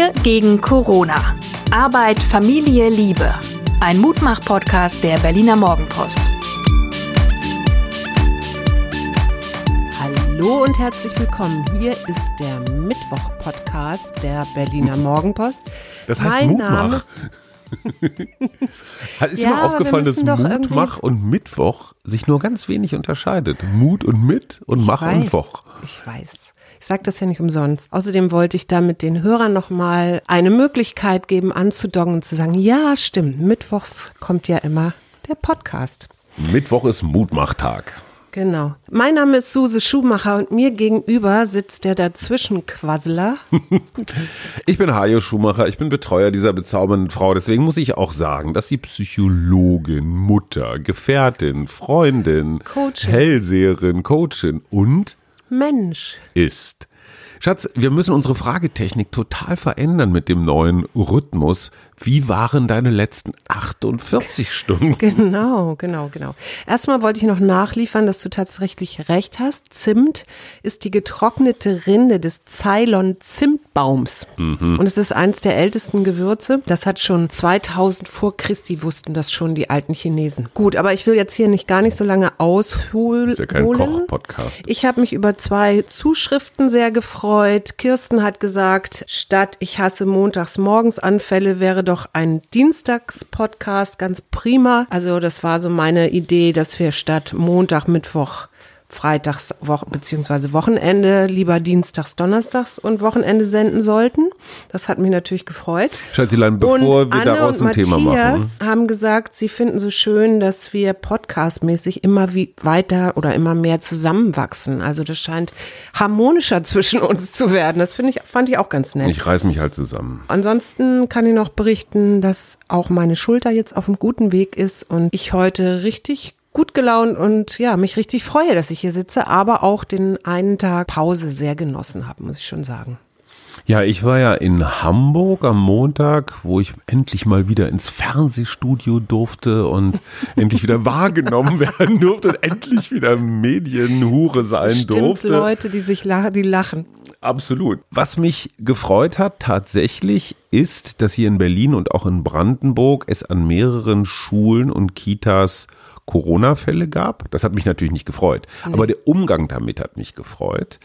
Wir gegen Corona. Arbeit, Familie, Liebe. Ein Mutmach-Podcast der Berliner Morgenpost. Hallo und herzlich willkommen. Hier ist der Mittwoch-Podcast der Berliner Morgenpost. Das heißt Mein Mutmach. Name- Ist Ja, wir aufgefallen, dass Mutmach und Mittwoch sich nur ganz wenig unterscheidet? Mut und Mit und Mach und weiß, Woch. Ich weiß. Ich sage das ja nicht umsonst. Außerdem wollte ich damit den Hörern nochmal eine Möglichkeit geben, anzudocken und zu sagen, ja, stimmt, mittwochs kommt ja immer der Podcast. Mittwoch ist Mutmachtag. Genau. Mein Name ist Suse Schumacher und mir gegenüber sitzt der Dazwischenquasseler. Ich bin Hajo Schumacher, ich bin Betreuer dieser bezaubernden Frau. Deswegen muss ich auch sagen, dass sie Psychologin, Mutter, Gefährtin, Freundin, Coachin. Hellseherin, Coachin und Mensch. ist. Schatz, wir müssen unsere Fragetechnik total verändern mit dem neuen Rhythmus. Wie waren deine letzten 48 Stunden? Genau, genau, genau. Erstmal wollte ich noch nachliefern, dass du tatsächlich recht hast. Zimt ist die getrocknete Rinde des Ceylon-Zimtbaums. Und es ist eins der ältesten Gewürze. Das hat schon 2000 vor Christi wussten das schon die alten Chinesen. Gut, aber ich will jetzt hier nicht gar nicht so lange ausholen. ist ja kein Koch-Podcast. Ich habe mich über zwei Zuschriften sehr gefreut. Kirsten hat gesagt, statt ich hasse montags morgens Anfälle wäre doch ein Dienstags-Podcast ganz prima. Also das war so meine Idee, dass wir statt Montag, Mittwoch, Freitags, beziehungsweise Wochenende lieber Dienstags, Donnerstags und Wochenende senden sollten. Das hat mich natürlich gefreut. Schatzilein, bevor und wir Anne daraus ein Thema machen. Matthias haben gesagt, sie finden so schön, dass wir podcastmäßig immer wie weiter oder immer mehr zusammenwachsen. Also das scheint harmonischer zwischen uns zu werden. Das finde ich, fand ich auch ganz nett. Ich reiß mich halt zusammen. Ansonsten kann ich noch berichten, dass auch meine Schulter jetzt auf einem guten Weg ist und ich heute richtig gut gelaunt und ja, mich richtig freue, dass ich hier sitze, aber auch den einen Tag Pause sehr genossen habe, muss ich schon sagen. Ja, ich war ja in Hamburg am Montag, wo ich endlich mal wieder ins Fernsehstudio durfte und endlich wieder wahrgenommen werden durfte und endlich wieder Medienhure sein Bestimmt durfte. Leute, die sich lachen, die lachen. Absolut. Was mich gefreut hat tatsächlich ist, dass hier in Berlin und auch in Brandenburg es an mehreren Schulen und Kitas Corona-Fälle gab. Das hat mich natürlich nicht gefreut. Aber der Umgang damit hat mich gefreut,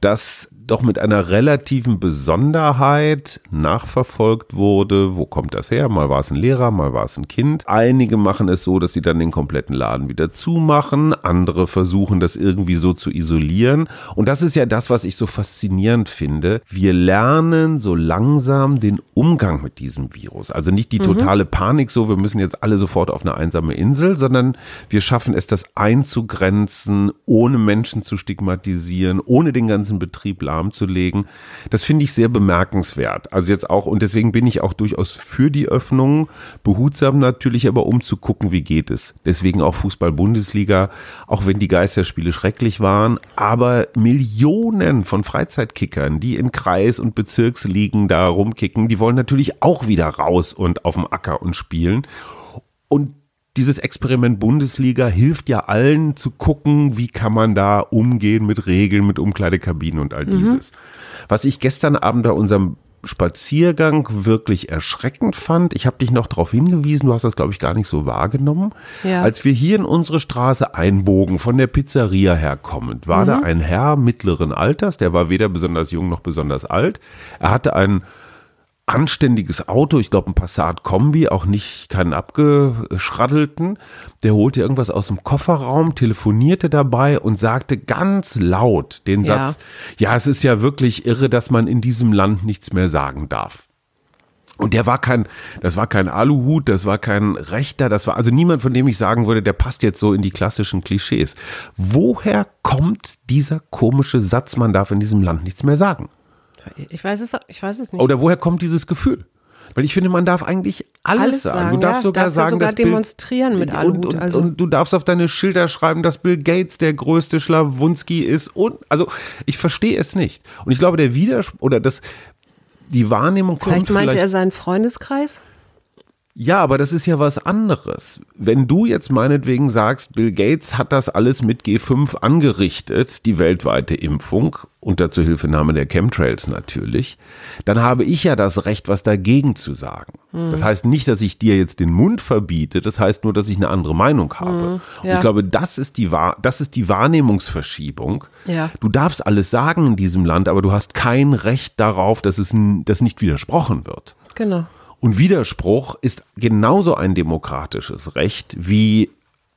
dass doch mit einer relativen Besonderheit nachverfolgt wurde, wo kommt das her? Mal war es ein Lehrer, mal war es ein Kind. Einige machen es so, dass sie dann den kompletten Laden wieder zumachen. Andere versuchen das irgendwie so zu isolieren. Und das ist ja das, was ich so faszinierend finde. Wir lernen so langsam den Umgang mit diesem Virus. Also nicht die totale Panik so, wir müssen jetzt alle sofort auf eine einsame Insel, sondern wir schaffen es, das einzugrenzen, ohne Menschen zu stigmatisieren, ohne den ganzen Betrieb lahmzulegen. Das finde ich sehr bemerkenswert. Also jetzt auch, und deswegen bin ich auch durchaus für die Öffnung, behutsam natürlich, aber um zu gucken, wie geht es. Deswegen auch Fußball-Bundesliga, auch wenn die Geisterspiele schrecklich waren, aber Millionen von Freizeitkickern, die in Kreis- und Bezirksligen da rumkicken, die wollen natürlich auch wieder raus und auf dem Acker und spielen. Und dieses Experiment Bundesliga hilft ja allen zu gucken, wie kann man da umgehen mit Regeln, mit Umkleidekabinen und all dieses. Was ich gestern Abend bei unserem Spaziergang wirklich erschreckend fand, ich habe dich noch darauf hingewiesen, du hast das glaube ich gar nicht so wahrgenommen, Ja. als wir hier in unsere Straße einbogen, von der Pizzeria herkommend, war da ein Herr mittleren Alters, der war weder besonders jung noch besonders alt, er hatte einen anständiges Auto, ich glaube ein Passat Kombi, auch nicht keinen abgeschraddelten. Der holte irgendwas aus dem Kofferraum, telefonierte dabei und sagte ganz laut den Ja. Satz, ja, es ist ja wirklich irre, dass man in diesem Land nichts mehr sagen darf. Und der war kein, das war kein Aluhut, das war kein Rechter, das war also niemand, von dem ich sagen würde, der passt jetzt so in die klassischen Klischees. Woher kommt dieser komische Satz, man darf in diesem Land nichts mehr sagen? Ich weiß es, ich weiß es nicht. Oder woher kommt dieses Gefühl? Weil ich finde, man darf eigentlich alles, Alles sagen. sagen, Du darfst ja. sogar Darfst sagen, sogar dass Bill- demonstrieren mit und, Aluhut, und, also- und du darfst auf deine Schilder schreiben, dass Bill Gates der größte Schlawunski ist. Und also ich verstehe es nicht. Und ich glaube, der Widerspruch oder das die Wahrnehmung kommt vielleicht meinte vielleicht er seinen Freundeskreis? Ja, aber das ist ja was anderes. Wenn du jetzt meinetwegen sagst, Bill Gates hat das alles mit G5 angerichtet, die weltweite Impfung, unter Zuhilfenahme der Chemtrails natürlich, dann habe ich ja das Recht, was dagegen zu sagen. Mhm. Das heißt nicht, dass ich dir jetzt den Mund verbiete, das heißt nur, dass ich eine andere Meinung habe. Mhm, ja. Und ich glaube, das ist die, das ist die Wahrnehmungsverschiebung. Ja. Du darfst alles sagen in diesem Land, aber du hast kein Recht darauf, dass es dass nicht widersprochen wird. Genau. Und Widerspruch ist genauso ein demokratisches Recht wie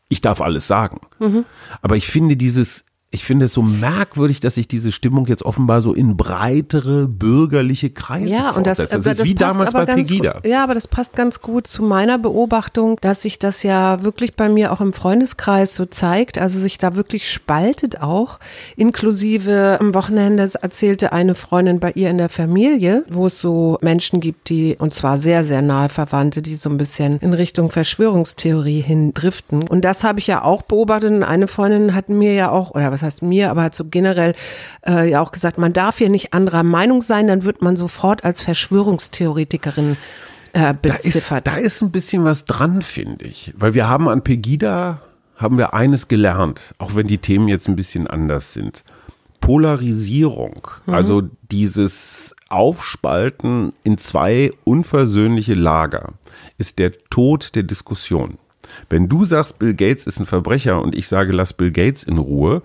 ich darf alles sagen. Mhm. Aber ich finde dieses ich finde es so merkwürdig, dass sich diese Stimmung jetzt offenbar so in breitere bürgerliche Kreise ja, und das, das ist wie damals bei Pegida. Gut, ja, aber das passt ganz gut zu meiner Beobachtung, dass sich das ja wirklich bei mir auch im Freundeskreis so zeigt, also sich da wirklich spaltet auch, inklusive am Wochenende erzählte eine Freundin bei ihr in der Familie, wo es so Menschen gibt, die, und zwar sehr, sehr nahe Verwandte, die so ein bisschen in Richtung Verschwörungstheorie hin driften. Und das habe ich ja auch beobachtet. Und eine Freundin hat mir ja auch, oder was heißt mir, aber hat so generell äh, ja auch gesagt, man darf hier nicht anderer Meinung sein, dann wird man sofort als Verschwörungstheoretikerin äh, beziffert. Da ist, da ist ein bisschen was dran, finde ich. Weil wir haben an Pegida, haben wir eines gelernt, auch wenn die Themen jetzt ein bisschen anders sind. Polarisierung, mhm. also dieses Aufspalten in zwei unversöhnliche Lager, ist der Tod der Diskussion. Wenn du sagst, Bill Gates ist ein Verbrecher und ich sage, lass Bill Gates in Ruhe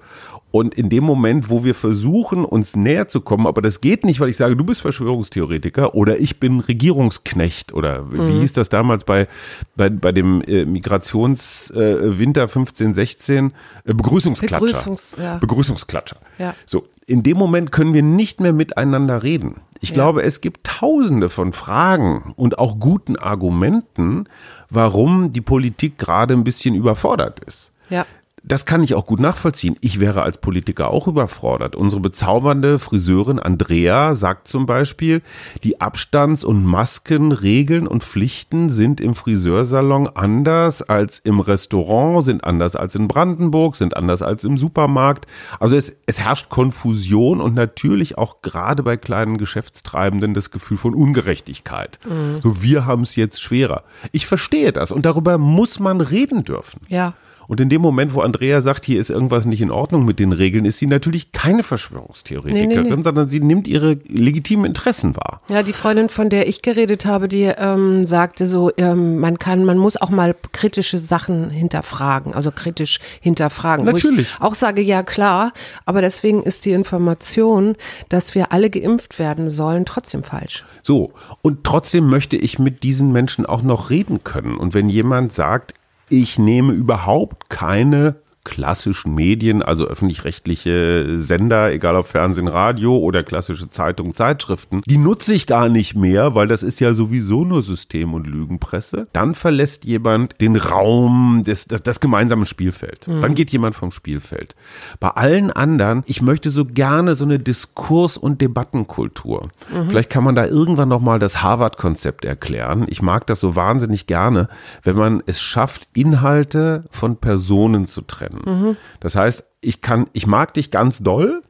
und in dem Moment, wo wir versuchen, uns näher zu kommen, aber das geht nicht, weil ich sage, du bist Verschwörungstheoretiker oder ich bin Regierungsknecht oder mhm. wie hieß das damals bei, bei, bei dem äh, Migrationswinter äh, 15, 16? Äh, Begrüßungsklatscher. Begrüßungs, ja. Begrüßungsklatscher. Ja. So, in dem Moment können wir nicht mehr miteinander reden. Ich ja. glaube, es gibt tausende von Fragen und auch guten Argumenten, warum die Politik gerade ein bisschen überfordert ist. Ja das kann ich auch gut nachvollziehen. Ich wäre als Politiker auch überfordert. Unsere bezaubernde Friseurin Andrea sagt zum Beispiel, die Abstands- und Maskenregeln und Pflichten sind im Friseursalon anders als im Restaurant, sind anders als in Brandenburg, sind anders als im Supermarkt. Also es, es herrscht Konfusion und natürlich auch gerade bei kleinen Geschäftstreibenden das Gefühl von Ungerechtigkeit. Mhm. So, wir haben es jetzt schwerer. Ich verstehe das und darüber muss man reden dürfen. Ja. Und in dem Moment, wo Andrea sagt, hier ist irgendwas nicht in Ordnung mit den Regeln, ist sie natürlich keine Verschwörungstheoretikerin, nee, nee, nee. sondern sie nimmt ihre legitimen Interessen wahr. Ja, die Freundin, von der ich geredet habe, die ähm, sagte so, ähm, man kann, man muss auch mal kritische Sachen hinterfragen, also kritisch hinterfragen. Natürlich. auch sage, ja klar, aber deswegen ist die Information, dass wir alle geimpft werden sollen, trotzdem falsch. So, und trotzdem möchte ich mit diesen Menschen auch noch reden können. Und wenn jemand sagt, ich nehme überhaupt keine klassischen Medien, also öffentlich-rechtliche Sender, egal ob Fernsehen, Radio oder klassische Zeitungen, Zeitschriften, die nutze ich gar nicht mehr, weil das ist ja sowieso nur System- und Lügenpresse. Dann verlässt jemand den Raum, des, das, das gemeinsame Spielfeld. Mhm. Dann geht jemand vom Spielfeld. Bei allen anderen, ich möchte so gerne so eine Diskurs- und Debattenkultur. Mhm. Vielleicht kann man da irgendwann nochmal das Harvard-Konzept erklären. Ich mag das so wahnsinnig gerne, wenn man es schafft, Inhalte von Personen zu trennen werden. Mhm. Das heißt, ich kann, ich mag dich ganz doll,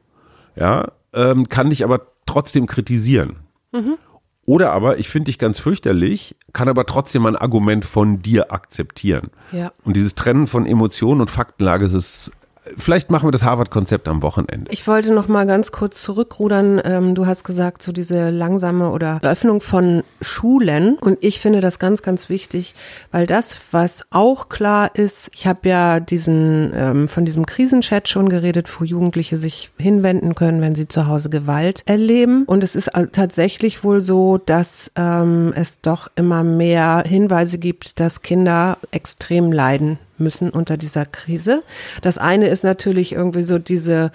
ja, ähm, kann dich aber trotzdem kritisieren. Mhm. Oder aber, ich finde dich ganz fürchterlich, kann aber trotzdem ein Argument von dir akzeptieren. Ja. Und dieses Trennen von Emotionen und Faktenlage ist Vielleicht machen wir das Harvard-Konzept am Wochenende. Ich wollte noch mal ganz kurz zurückrudern. Ähm, du hast gesagt, so diese langsame oder Öffnung von Schulen. Und ich finde das ganz, ganz wichtig, weil das, was auch klar ist, ich habe ja diesen ähm, von diesem Krisenchat schon geredet, wo Jugendliche sich hinwenden können, wenn sie zu Hause Gewalt erleben. Und es ist tatsächlich wohl so, dass ähm, es doch immer mehr Hinweise gibt, dass Kinder extrem leiden müssen unter dieser Krise. Das eine ist natürlich irgendwie so diese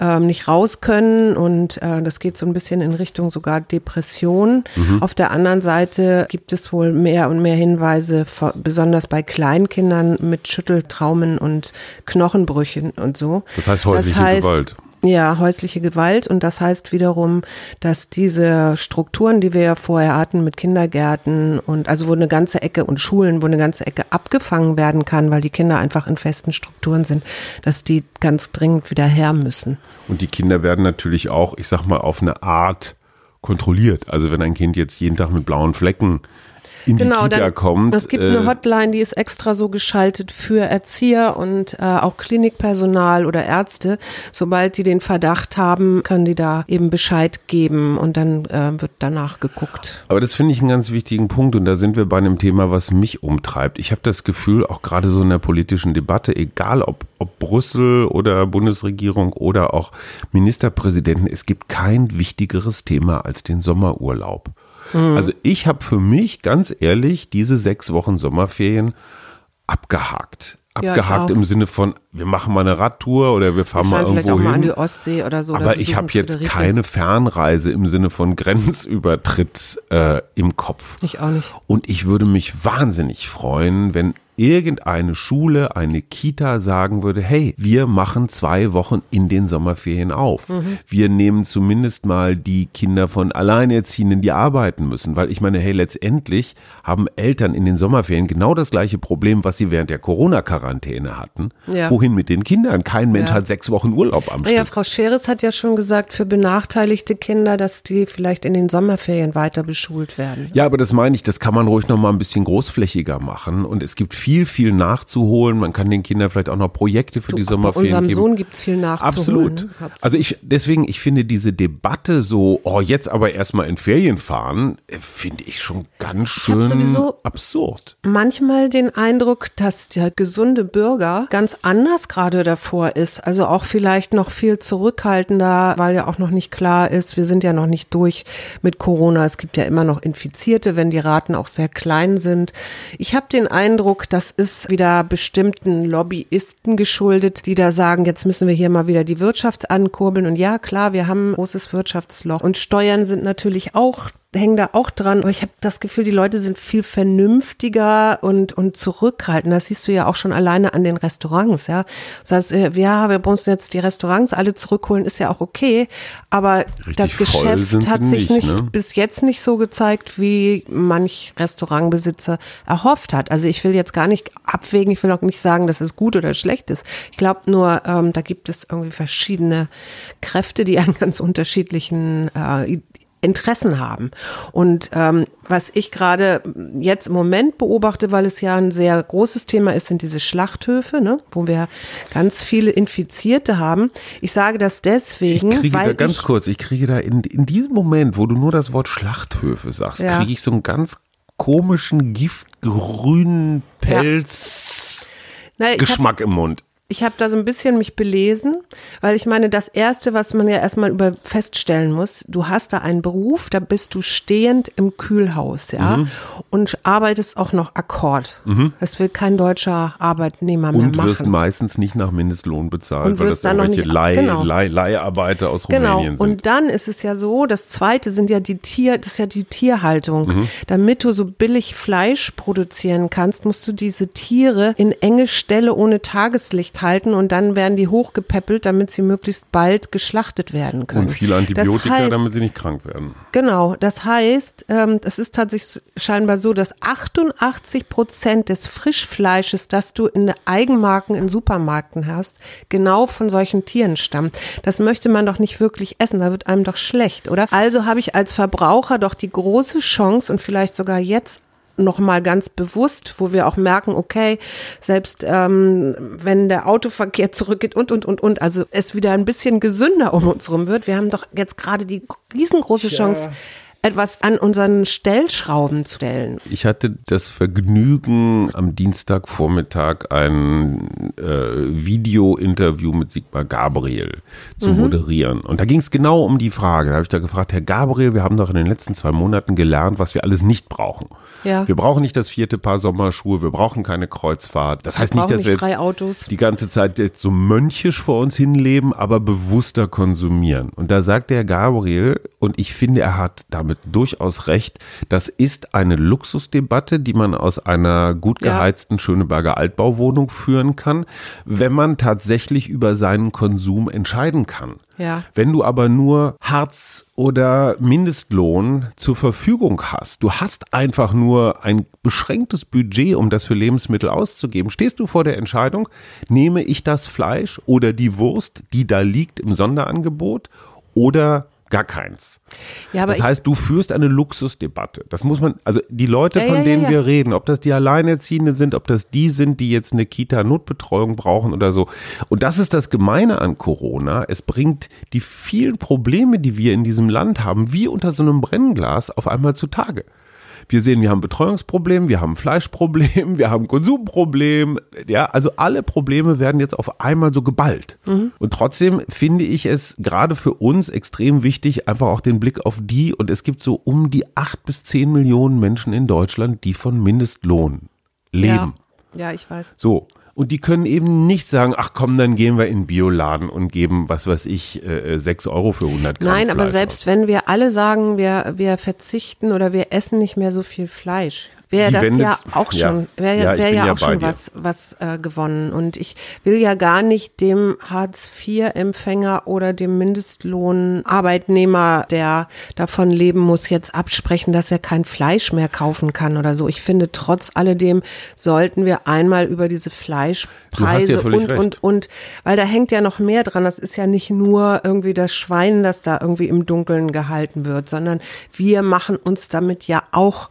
ähm, nicht raus können und äh, das geht so ein bisschen in Richtung sogar Depression. Mhm. Auf der anderen Seite gibt es wohl mehr und mehr Hinweise, besonders bei Kleinkindern mit Schütteltraumen und Knochenbrüchen und so. Das heißt häusliche das heißt, Gewalt. Ja, häusliche Gewalt. Und das heißt wiederum, dass diese Strukturen, die wir ja vorher hatten mit Kindergärten und also wo eine ganze Ecke und Schulen, wo eine ganze Ecke abgefangen werden kann, weil die Kinder einfach in festen Strukturen sind, dass die ganz dringend wieder her müssen. Und die Kinder werden natürlich auch, ich sag mal, auf eine Art kontrolliert. Also wenn ein Kind jetzt jeden Tag mit blauen Flecken in die Genau, Kita dann, kommt. es gibt äh, eine Hotline, die ist extra so geschaltet für Erzieher und äh, auch Klinikpersonal oder Ärzte. Sobald die den Verdacht haben, können die da eben Bescheid geben und dann äh, wird danach geguckt. Aber das finde ich einen ganz wichtigen Punkt und da sind wir bei einem Thema, was mich umtreibt. Ich habe das Gefühl, auch gerade so in der politischen Debatte, egal ob, ob Brüssel oder Bundesregierung oder auch Ministerpräsidenten, es gibt kein wichtigeres Thema als den Sommerurlaub. Also ich habe für mich ganz ehrlich diese sechs Wochen Sommerferien abgehakt. Ja, ich Abgehakt auch. im Sinne von, wir machen mal eine Radtour oder wir fahren Wir mal irgendwo auch mal an hin. die Ostsee oder so. oder Aber ich besuchen habe jetzt Friederike. keine Fernreise im Sinne von Grenzübertritt äh, im Kopf. Ich auch nicht. Und ich würde mich wahnsinnig freuen, wenn irgendeine Schule, eine Kita sagen würde, hey, wir machen zwei Wochen in den Sommerferien auf. Mhm. Wir nehmen zumindest mal die Kinder von Alleinerziehenden, die arbeiten müssen. Weil ich meine, hey, letztendlich haben Eltern in den Sommerferien genau das gleiche Problem, was sie während der Corona-Quarantäne hatten. Ja. Wohin mit den Kindern? Kein Mensch Ja. hat sechs Wochen Urlaub am Stück. Frau Scheres hat ja schon gesagt, für benachteiligte Kinder, dass die vielleicht in den Sommerferien weiter beschult werden. Ja, aber das meine ich, das kann man ruhig noch mal ein bisschen großflächiger machen. Und es gibt viel, viel nachzuholen. Man kann den Kindern vielleicht auch noch Projekte für die Bei Sommerferien unserem geben. Sohn gibt's viel nachzuholen. Absolut. ne? Also ich, deswegen, ich finde diese Debatte so, oh, jetzt aber erstmal in Ferien fahren, äh, finde ich schon ganz schön hab sowieso- absurd. manchmal den Eindruck, dass der gesunde Bürger ganz anders gerade davor ist. Also auch vielleicht noch viel zurückhaltender, weil ja auch noch nicht klar ist, wir sind ja noch nicht durch mit Corona. Es gibt ja immer noch Infizierte, wenn die Raten auch sehr klein sind. Ich habe den Eindruck, das ist wieder bestimmten Lobbyisten geschuldet, die da sagen, jetzt müssen wir hier mal wieder die Wirtschaft ankurbeln. Und ja, klar, wir haben ein großes Wirtschaftsloch. Und Steuern sind natürlich auch hängen da auch dran. Aber ich habe das Gefühl, die Leute sind viel vernünftiger und, und zurückhaltender. Das siehst du ja auch schon alleine an den Restaurants, ja. Das heißt, äh, ja, wir müssen jetzt die Restaurants alle zurückholen, ist ja auch okay. Aber Richtig das Geschäft hat sich nicht, nicht, ne? bis jetzt nicht so gezeigt, wie manch Restaurantbesitzer erhofft hat. Also ich will jetzt gar nicht abwägen, ich will auch nicht sagen, dass es gut oder schlecht ist. Ich glaube nur, ähm, da gibt es irgendwie verschiedene Kräfte, die an ganz unterschiedlichen äh, Interessen haben. Und ähm, was ich gerade jetzt im Moment beobachte, weil es ja ein sehr großes Thema ist, sind diese Schlachthöfe, ne, wo wir ganz viele Infizierte haben. Ich sage das Ich deswegen, kriege da weil ganz ich, kurz, ich kriege da in, in diesem Moment, wo du nur das Wort Schlachthöfe sagst, Ja. kriege ich so einen ganz komischen, giftgrünen Pelz na, ich hab, Geschmack im Mund. Ich habe da so ein bisschen mich belesen, weil ich meine, das Erste, was man ja erstmal über feststellen muss, du hast da einen Beruf, da bist du stehend im Kühlhaus, ja, Mhm. und arbeitest auch noch Akkord. Das will kein deutscher Arbeitnehmer mehr Und machen. wirst meistens nicht nach Mindestlohn bezahlt, Und weil wirst das dann noch irgendwelche nicht- Leih, genau. Leih, Leiharbeiter aus Genau. Rumänien sind. Und dann ist es ja so, das zweite sind ja die Tier, das ist ja die Tierhaltung. Mhm. Damit du so billig Fleisch produzieren kannst, musst du diese Tiere in enge Ställe ohne Tageslicht halten und dann werden die hochgepäppelt, damit sie möglichst bald geschlachtet werden können. und viele Antibiotika, das heißt, damit sie nicht krank werden. Genau, das heißt, ähm, es ist tatsächlich scheinbar so, dass 88 Prozent des Frischfleisches, das du in Eigenmarken in Supermärkten hast, genau von solchen Tieren stammt. Das möchte man doch nicht wirklich essen, da wird einem doch schlecht, oder? Also habe ich als Verbraucher doch die große Chance und vielleicht sogar jetzt noch mal ganz bewusst, wo wir auch merken, okay, selbst ähm, wenn der Autoverkehr zurückgeht und und und und, also es wieder ein bisschen gesünder um uns rum wird. Wir haben doch jetzt gerade die riesengroße Chance, etwas an unseren Stellschrauben zu stellen. Ich hatte das Vergnügen, am Dienstagvormittag ein äh, Video-Interview mit Sigmar Gabriel zu Mhm. moderieren. Und da ging es genau um die Frage. Da habe ich da gefragt, Herr Gabriel, wir haben doch in den letzten zwei Monaten gelernt, was wir alles nicht brauchen. Ja. Wir brauchen nicht das vierte Paar Sommerschuhe, wir brauchen keine Kreuzfahrt. Das heißt nicht, dass wir nicht Autos. die ganze Zeit jetzt so mönchisch vor uns hinleben, aber bewusster konsumieren. Und da sagt der Gabriel, und ich finde, er hat damit durchaus recht, das ist eine Luxusdebatte, die man aus einer gut Ja. geheizten Schöneberger Altbauwohnung führen kann, wenn man tatsächlich über seinen Konsum entscheiden kann. Ja. Wenn du aber nur Hartz oder Mindestlohn zur Verfügung hast, du hast einfach nur ein beschränktes Budget, um das für Lebensmittel auszugeben, stehst du vor der Entscheidung, nehme ich das Fleisch oder die Wurst, die da liegt im Sonderangebot, oder Gar keins. Ja, das heißt, du führst eine Luxusdebatte. Das muss man, also die Leute, Ja, von ja, denen wir reden, ob das die Alleinerziehenden sind, ob das die sind, die jetzt eine Kita-Notbetreuung brauchen oder so. Und das ist das Gemeine an Corona. Es bringt die vielen Probleme, die wir in diesem Land haben, wie unter so einem Brennglas auf einmal zutage. Wir sehen, wir haben Betreuungsproblem, wir haben Fleischproblem, wir haben Konsumproblem. Ja, also alle Probleme werden jetzt auf einmal so geballt. Und trotzdem finde ich es gerade für uns extrem wichtig, einfach auch den Blick auf die, und es gibt so um die acht bis zehn Millionen Menschen in Deutschland, die von Mindestlohn leben. Ja, ja, ich weiß. So. Und die können eben nicht sagen, ach komm, dann gehen wir in den Bioladen und geben, was weiß ich, äh, 6 Euro für 100 Gramm Nein, aber Fleisch selbst aus. wenn wir alle sagen, wir, wir verzichten oder wir essen nicht mehr so viel Fleisch, wäre das wendet- ja auch schon, wäre Ja, wär ja ja auch schon dir. was, was äh, gewonnen. Und ich will ja gar nicht dem Hartz-IV-Empfänger oder dem Mindestlohn-Arbeitnehmer, der davon leben muss, jetzt absprechen, dass er kein Fleisch mehr kaufen kann oder so. Ich finde, trotz alledem sollten wir einmal über diese Fleischpreise und, recht. und und weil da hängt ja noch mehr dran. Das ist ja nicht nur irgendwie das Schwein, das da irgendwie im Dunkeln gehalten wird, sondern wir machen uns damit ja auch,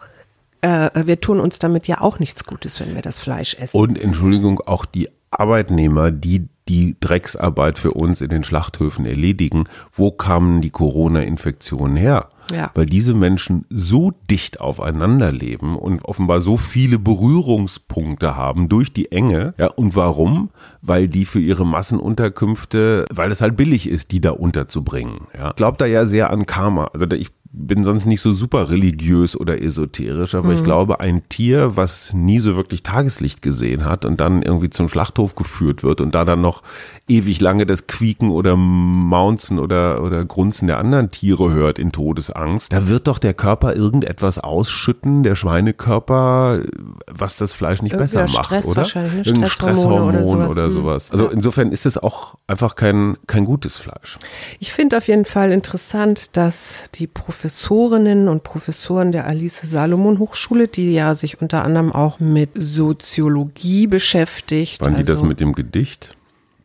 äh, wir tun uns damit ja auch nichts Gutes, wenn wir das Fleisch essen. Und Entschuldigung, auch die Arbeitnehmer, die die Drecksarbeit für uns in den Schlachthöfen erledigen, wo kamen die Corona-Infektionen her? Ja. Weil diese Menschen so dicht aufeinander leben und offenbar so viele Berührungspunkte haben durch die Enge. Ja, und warum? Weil die für ihre Massenunterkünfte, weil es halt billig ist, die da unterzubringen. Ja. Ich glaube da ja sehr an Karma. Also da- ich bin sonst nicht so super religiös oder esoterisch, aber ich glaube, ein Tier, was nie so wirklich Tageslicht gesehen hat und dann irgendwie zum Schlachthof geführt wird und da dann noch ewig lange das Quieken oder Maunzen oder, oder Grunzen der anderen Tiere hört in Todesangst, da wird doch der Körper irgendetwas ausschütten, der Schweinekörper, was das Fleisch nicht Irgendwer besser macht, Stress oder? wahrscheinlich, ne? Irgendein Stresshormone oder Stresshormon sowas. oder Mhm. sowas. Also insofern ist es auch einfach kein, kein gutes Fleisch. Ich finde auf jeden Fall interessant, dass die Professorinnen und Professoren der Alice Salomon Hochschule, die ja sich unter anderem auch mit Soziologie beschäftigt, Waren die das also mit dem Gedicht?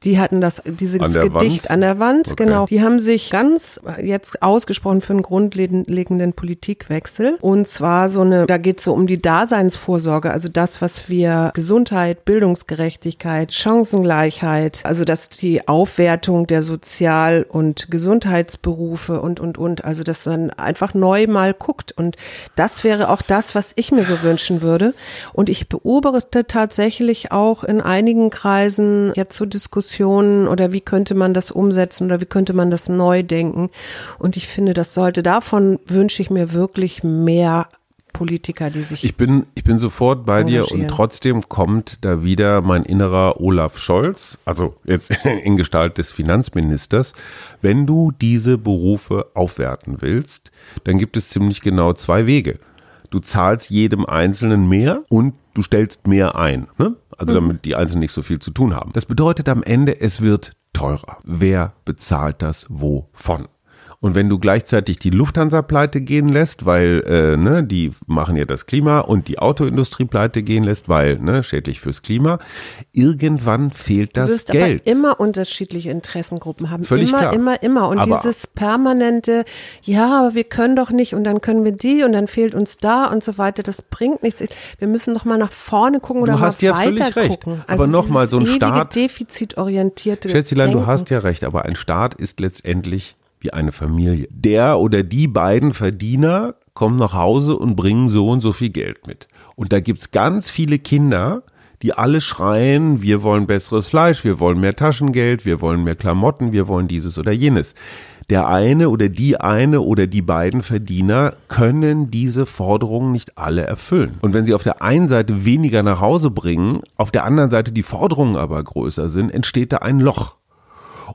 Die hatten das, dieses An Gedicht Wand? an der Wand, Okay. genau. Die haben sich ganz äh, jetzt ausgesprochen für einen grundlegenden Politikwechsel. Und zwar so eine, da geht es so um die Daseinsvorsorge, also das, was wir Gesundheit, Bildungsgerechtigkeit, Chancengleichheit, also dass die Aufwertung der Sozial- und Gesundheitsberufe und, und, und, also dass man einfach neu mal guckt. Und das wäre auch das, was ich mir so wünschen würde. Und ich beobachte tatsächlich auch in einigen Kreisen jetzt so Diskussionen oder wie könnte man das umsetzen oder wie könnte man das neu denken. Und ich finde, das sollte, davon wünsche ich mir wirklich mehr Politiker, die sich Ich bin, ich bin sofort bei dir und trotzdem kommt da wieder mein innerer Olaf Scholz, also jetzt in Gestalt des Finanzministers. Wenn du diese Berufe aufwerten willst, dann gibt es ziemlich genau zwei Wege. Du zahlst jedem Einzelnen mehr und du stellst mehr ein. Ne? Also damit die Einzelnen nicht so viel zu tun haben. Das bedeutet am Ende, es wird teurer. Wer bezahlt das wovon? Und wenn du gleichzeitig die Lufthansa pleite gehen lässt, weil äh, ne, die machen ja das Klima und die Autoindustrie pleite gehen lässt, weil ne, schädlich fürs Klima, irgendwann fehlt Du das wirst Geld. aber immer unterschiedliche Interessengruppen haben. Völlig immer, klar. immer, immer. Und Aber- dieses permanente, ja, aber wir können doch nicht und dann können wir die und dann fehlt uns da und so weiter, das bringt nichts. Wir müssen doch mal nach vorne gucken oder Du hast mal ja völlig weiter recht. gucken. Aber noch mal dieses so ein Staat- defizitorientierte Schätzelein, du Denken. hast ja recht, aber ein Staat ist letztendlich wie eine Familie. Der oder die beiden Verdiener kommen nach Hause und bringen so und so viel Geld mit. Und da gibt's ganz viele Kinder, die alle schreien, wir wollen besseres Fleisch, wir wollen mehr Taschengeld, wir wollen mehr Klamotten, wir wollen dieses oder jenes. Der eine oder die eine oder die beiden Verdiener können diese Forderungen nicht alle erfüllen. Und wenn sie auf der einen Seite weniger nach Hause bringen, auf der anderen Seite die Forderungen aber größer sind, entsteht da ein Loch.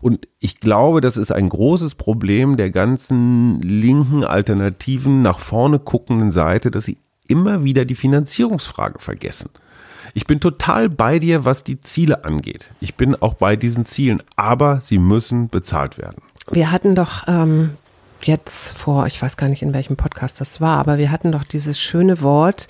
Und ich glaube, das ist ein großes Problem der ganzen linken, alternativen, nach vorne guckenden Seite, dass sie immer wieder die Finanzierungsfrage vergessen. Ich bin total bei dir, was die Ziele angeht. Ich bin auch bei diesen Zielen, aber sie müssen bezahlt werden. Wir hatten doch ähm, jetzt vor, ich weiß gar nicht in welchem Podcast das war, aber wir hatten doch dieses schöne Wort,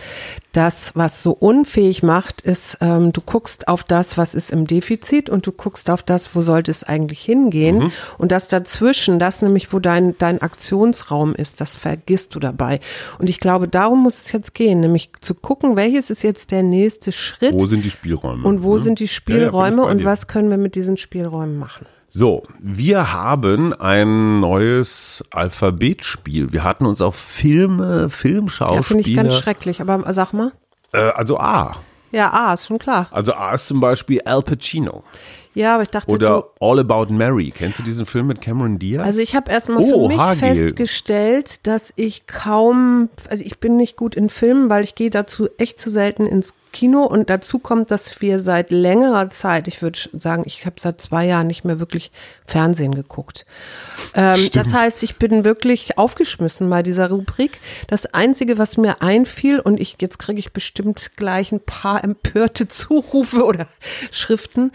das, was so unfähig macht, ist, ähm, du guckst auf das, was ist im Defizit und du guckst auf das, wo sollte es eigentlich hingehen. Mhm. Und das dazwischen, das nämlich, wo dein, dein Aktionsraum ist, das vergisst du dabei. Und ich glaube, darum muss es jetzt gehen, nämlich zu gucken, welches ist jetzt der nächste Schritt. Wo sind die Spielräume? Und wo ne? sind die Spielräume ja, ja, und was können wir mit diesen Spielräumen machen? So, wir haben ein neues Alphabetspiel. Wir hatten uns auf Filme, Filmschauspieler. Ja, finde ich ganz schrecklich, aber sag mal. Äh, also A. Ja, A ist schon klar. Also A ist zum Beispiel Al Pacino. Ja, aber ich dachte. Oder du, All About Mary. Kennst du diesen Film mit Cameron Diaz? Also ich habe erstmal oh, für mich Haargel. festgestellt, dass ich kaum, also ich bin nicht gut in Filmen, weil ich gehe dazu echt zu selten ins Kino und dazu kommt, dass wir seit längerer Zeit, ich würde sagen, ich habe seit zwei Jahren nicht mehr wirklich Fernsehen geguckt. Ähm, das heißt, ich bin wirklich aufgeschmissen bei dieser Rubrik. Das Einzige, was mir einfiel, und ich jetzt kriege ich bestimmt gleich ein paar empörte Zurufe oder Schriften,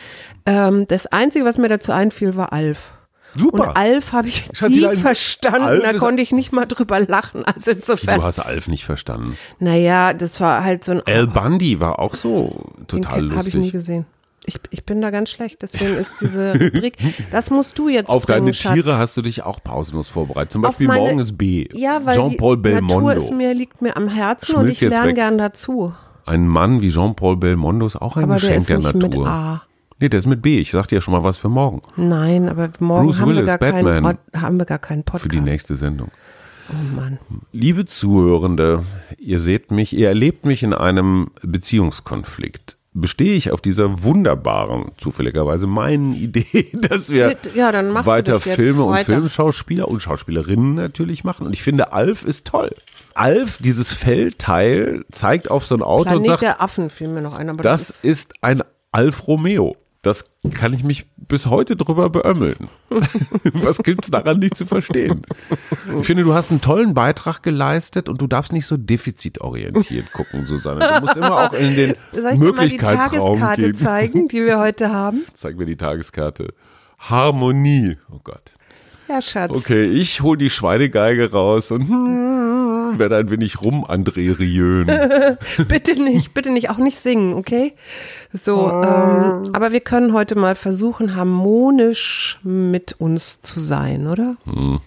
ähm, das Einzige, was mir dazu einfiel, war Alf. Super. Und Alf habe ich Schatzi, nie verstanden. Alf da konnte ich nicht mal drüber lachen. Also insofern. Du hast Alf nicht verstanden. Naja, das war halt so ein. Al Bundy war auch so total den lustig. Habe ich nie gesehen. Ich, ich bin da ganz schlecht, deswegen ist diese Rubrik, das musst du jetzt Auf bringen, deine Schatz. Tiere hast du dich auch pausenlos vorbereitet. Zum Beispiel meine, morgen ist B. Ja, weil Jean-Paul Belmondo. Natur ist mir, liegt mir am Herzen Schmilzt und ich lerne gern dazu. Ein Mann wie Jean-Paul Belmondo ist auch ein Aber Geschenk der, ist nicht der Natur. Mit A. Nee, der ist mit B. Ich sag dir ja schon mal was für morgen. Nein, aber morgen Bruce haben, Willis, wir gar Batman. keinen, haben wir gar keinen Podcast. Für die nächste Sendung. Oh Mann. Liebe Zuhörende, ihr seht mich, ihr erlebt mich in einem Beziehungskonflikt. Bestehe ich auf dieser wunderbaren, zufälligerweise meinen Idee, dass wir ja, weiter Filme und Filmschauspieler und Schauspielerinnen natürlich machen. Und ich finde, Alf ist toll. Alf, dieses Feldteil, zeigt auf so ein Auto Planet und sagt, der Affen fiel mir noch ein. Aber das, das ist ein Alf Romeo. Das kann ich mich bis heute drüber beömmeln. Was gibt's daran nicht zu verstehen? Ich finde, du hast einen tollen Beitrag geleistet und du darfst nicht so defizitorientiert gucken, Susanne. Du musst immer auch in den Soll ich Möglichkeitsraum mal die Tageskarte gehen. zeigen, die wir heute haben? Zeig mir die Tageskarte. Harmonie. Oh Gott. Ja, Schatz. Okay, ich hol die Schweinegeige raus und werde ein wenig rum André Riön. bitte nicht, bitte nicht, auch nicht singen, okay? So, ähm, aber wir können heute mal versuchen, harmonisch mit uns zu sein, oder? Hm.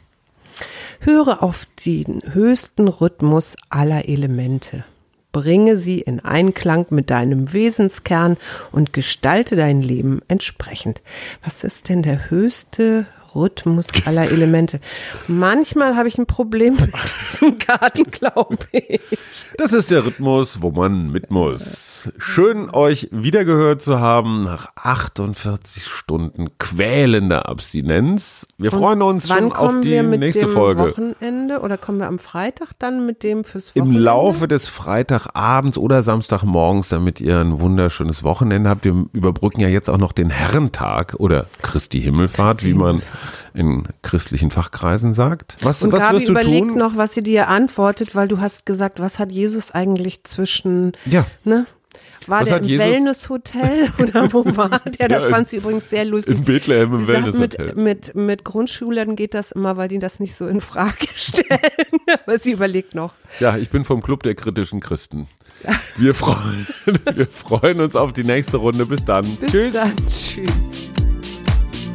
Höre auf den höchsten Rhythmus aller Elemente. Bringe sie in Einklang mit deinem Wesenskern und gestalte dein Leben entsprechend. Was ist denn der höchste Rhythmus aller Elemente. Manchmal habe ich ein Problem mit diesem Garten, glaube ich. Das ist der Rhythmus, wo man mit muss. Schön, euch wiedergehört zu haben nach 48 Stunden quälender Abstinenz. Wir Und freuen uns schon auf die nächste Folge. Wochenende oder kommen wir am Freitag dann mit dem fürs Wochenende? Im Laufe des Freitagabends oder Samstagmorgens, damit ihr ein wunderschönes Wochenende habt. Wir überbrücken ja jetzt auch noch den Herrentag oder Christi Himmelfahrt, Christi wie man in christlichen Fachkreisen sagt. Was, Und was Gabi wirst du überlegt tun? noch, was sie dir antwortet, weil du hast gesagt, was hat Jesus eigentlich zwischen, Ja. ne? War Was der im Wellnesshotel oder wo war der? Das Ja, fand sie übrigens sehr lustig. in Bethlehem im Wellnesshotel. Mit, mit, mit Grundschülern geht das immer, weil die das nicht so in Frage stellen. Aber sie überlegt noch. Ja, ich bin vom Club der kritischen Christen. Wir freuen, wir freuen uns auf die nächste Runde. Bis dann. Bis Tschüss. dann. Tschüss.